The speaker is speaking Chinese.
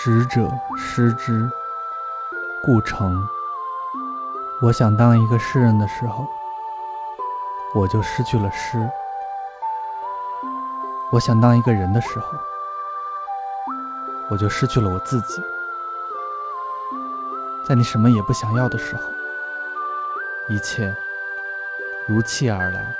执者失之，故成。我想当一个诗人的时候，我就失去了诗；我想当一个人的时候，我就失去了我自己。在你什么也不想要的时候，一切如期而来。